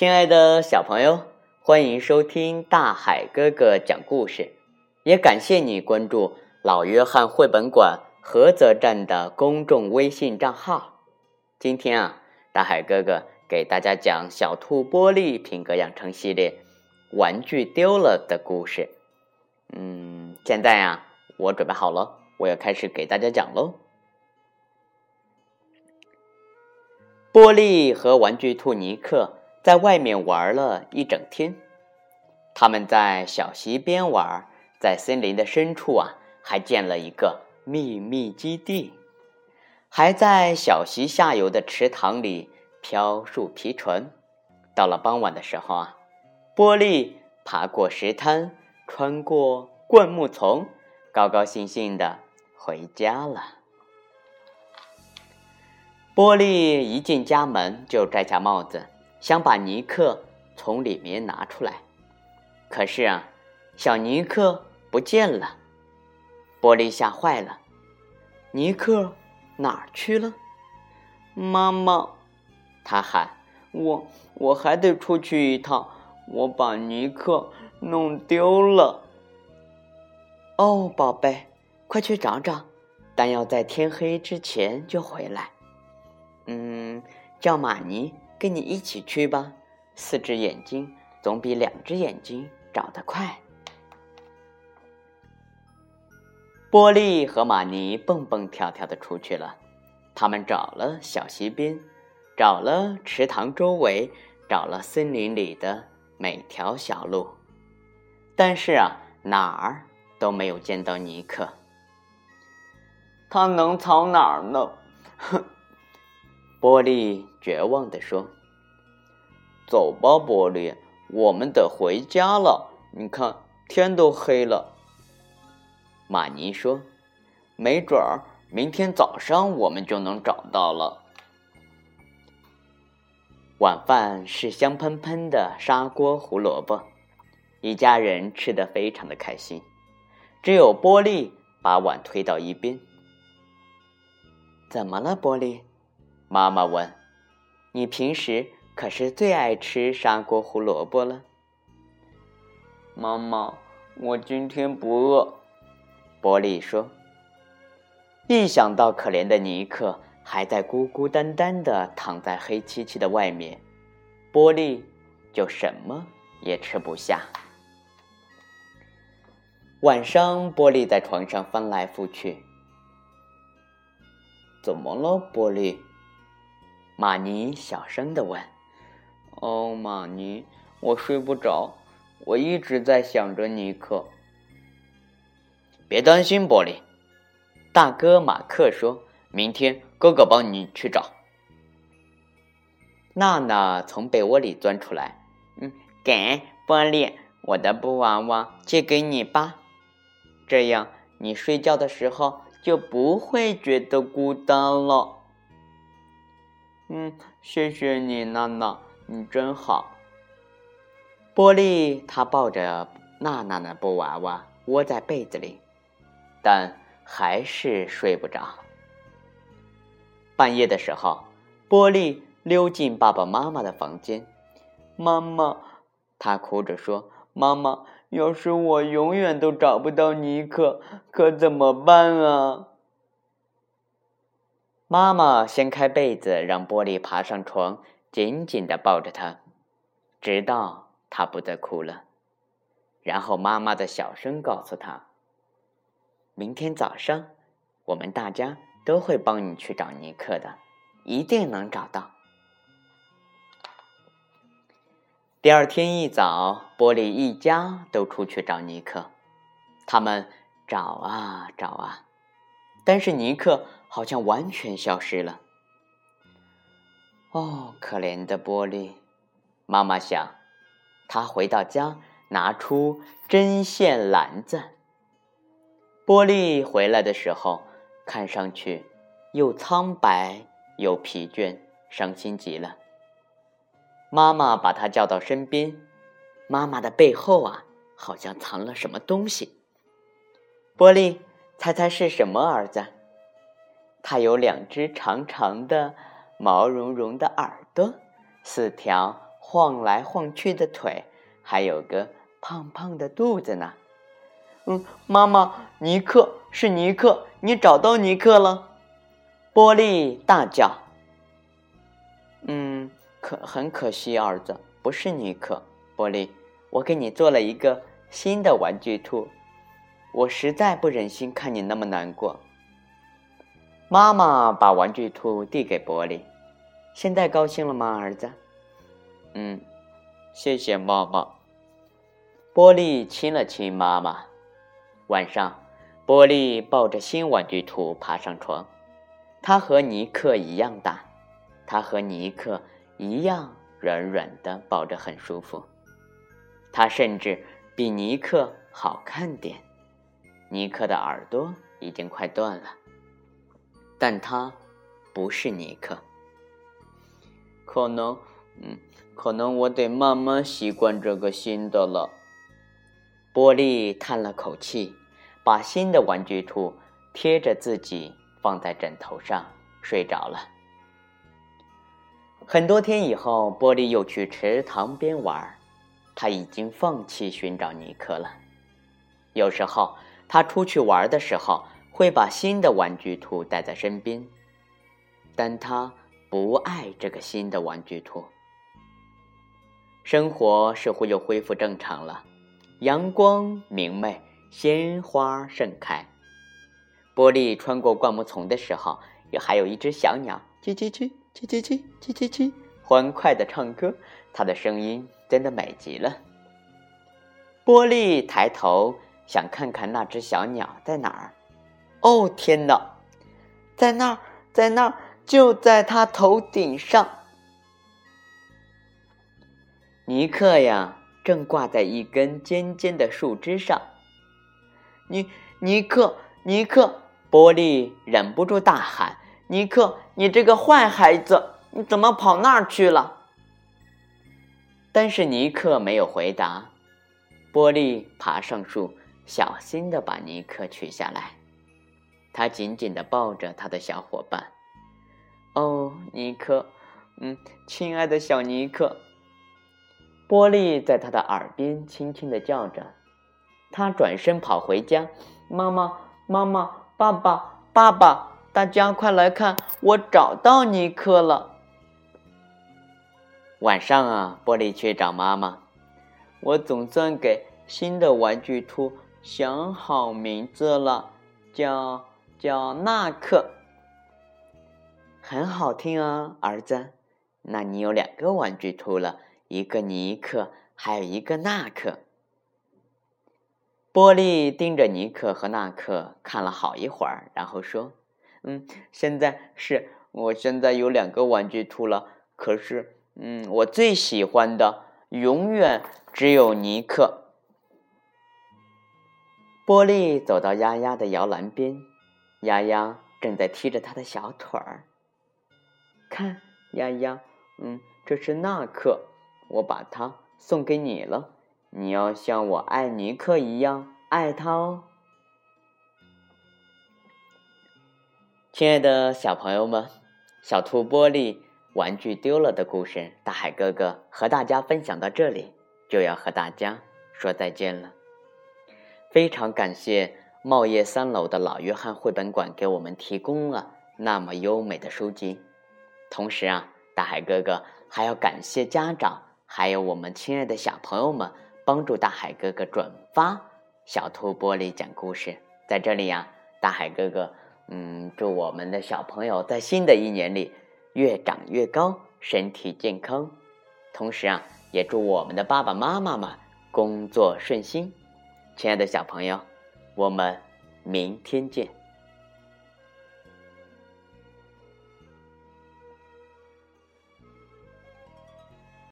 亲爱的小朋友，欢迎收听大海哥哥讲故事，也感谢你关注老约翰绘本馆菏泽站的公众微信账号。今天啊，大海哥哥给大家讲《小兔玻璃品格养成系列》玩具丢了的故事。嗯，现在呀，我准备好了，我要开始给大家讲喽。玻璃和玩具兔尼克在外面玩了一整天。他们在小溪边玩，在森林的深处啊，还建了一个秘密基地，还在小溪下游的池塘里漂树皮船。到了傍晚的时候啊，玻璃爬过石滩。穿过灌木丛，高高兴兴的回家了。玻璃一进家门就摘下帽子，想把尼克从里面拿出来。可是啊，小尼克不见了。玻璃吓坏了，尼克哪儿去了？妈妈，他喊：“我我还得出去一趟，我把尼克。”弄丢了。哦，宝贝，快去找找，但要在天黑之前就回来。嗯，叫玛尼跟你一起去吧。四只眼睛总比两只眼睛找得快。波利和玛尼蹦蹦跳跳的出去了，他们找了小溪边，找了池塘周围，找了森林里的每条小路。但是啊，哪儿都没有见到尼克。他能藏哪儿呢？哼！玻璃绝望地说：“走吧，玻璃，我们得回家了。你看，天都黑了。”玛尼说：“没准儿明天早上我们就能找到了。”晚饭是香喷喷的砂锅胡萝卜。一家人吃得非常的开心，只有玻璃把碗推到一边。怎么了，玻璃？妈妈问。你平时可是最爱吃砂锅胡萝卜了。妈妈，我今天不饿。玻璃说。一想到可怜的尼克还在孤孤单单的躺在黑漆漆的外面，玻璃就什么也吃不下。晚上，玻璃在床上翻来覆去。怎么了，玻璃？玛尼小声的问。“哦，玛尼，我睡不着，我一直在想着尼克。”别担心，玻璃。大哥马克说：“明天哥哥帮你去找。”娜娜从被窝里钻出来，“嗯，给玻璃，我的布娃娃，借给你吧。”这样，你睡觉的时候就不会觉得孤单了。嗯，谢谢你，娜娜，你真好。玻璃，他抱着娜娜的布娃娃窝在被子里，但还是睡不着。半夜的时候，玻璃溜进爸爸妈妈的房间。妈妈，他哭着说：“妈妈。”要是我永远都找不到尼克，可怎么办啊？妈妈掀开被子，让玻璃爬上床，紧紧的抱着他，直到他不再哭了。然后妈妈的小声告诉他：“明天早上，我们大家都会帮你去找尼克的，一定能找到。”第二天一早，玻璃一家都出去找尼克。他们找啊找啊，但是尼克好像完全消失了。哦，可怜的玻璃，妈妈想。她回到家，拿出针线篮子。玻璃回来的时候，看上去又苍白又疲倦，伤心极了。妈妈把他叫到身边，妈妈的背后啊，好像藏了什么东西。玻璃，猜猜是什么？儿子，它有两只长长的、毛茸茸的耳朵，四条晃来晃去的腿，还有个胖胖的肚子呢。嗯，妈妈，尼克是尼克，你找到尼克了？波利大叫。嗯，可很可惜，儿子，不是尼克。波利，我给你做了一个新的玩具兔，我实在不忍心看你那么难过。妈妈把玩具兔递给波利，现在高兴了吗，儿子？嗯，谢谢妈妈。波利亲了亲妈妈。晚上，波利抱着新玩具兔爬上床。它和尼克一样大，它和尼克一样软软的，抱着很舒服。它甚至比尼克好看点。尼克的耳朵已经快断了。但他不是尼克，可能，嗯，可能我得慢慢习惯这个新的了。波利叹了口气，把新的玩具兔贴着自己放在枕头上睡着了。很多天以后，波利又去池塘边玩，他已经放弃寻找尼克了。有时候，他出去玩的时候。会把新的玩具兔带在身边但他不爱这个新的玩具兔。生活似乎又恢复正常了阳光明媚鲜花盛开。玻璃穿过灌木丛的时候也还有一只小鸟叽叽叽叽叽叽叽叽叽欢快的唱歌它的声音真的美极了。玻璃抬头想看看那只小鸟在哪儿哦天哪，在那儿，在那儿，就在他头顶上。尼克呀，正挂在一根尖尖的树枝上。尼尼克，尼克，波利忍不住大喊：“尼克，你这个坏孩子，你怎么跑那儿去了？”但是尼克没有回答。波利爬上树，小心的把尼克取下来。他紧紧地抱着他的小伙伴。哦，尼克，嗯，亲爱的小尼克。波利在他的耳边轻轻地叫着。他转身跑回家。妈妈，妈妈，爸爸，爸爸，大家快来看，我找到尼克了。晚上啊，波利去找妈妈。我总算给新的玩具兔想好名字了，叫。叫纳克，很好听啊，儿子。那你有两个玩具兔了，一个尼克，还有一个纳克。波利盯着尼克和纳克看了好一会儿，然后说：“嗯，现在是我现在有两个玩具兔了，可是，嗯，我最喜欢的永远只有尼克。”波利走到丫丫的摇篮边。丫丫正在踢着他的小腿儿。看，丫丫，嗯，这是纳克，我把它送给你了。你要像我爱尼克一样爱他哦。亲爱的小朋友们，小兔玻璃玩具丢了的故事，大海哥哥和大家分享到这里，就要和大家说再见了。非常感谢。茂业三楼的老约翰绘本馆给我们提供了那么优美的书籍，同时啊，大海哥哥还要感谢家长，还有我们亲爱的小朋友们帮助大海哥哥转发小兔玻璃讲故事。在这里呀，大海哥哥，嗯，祝我们的小朋友在新的一年里越长越高，身体健康。同时啊，也祝我们的爸爸妈妈们工作顺心。亲爱的小朋友。我们明天见。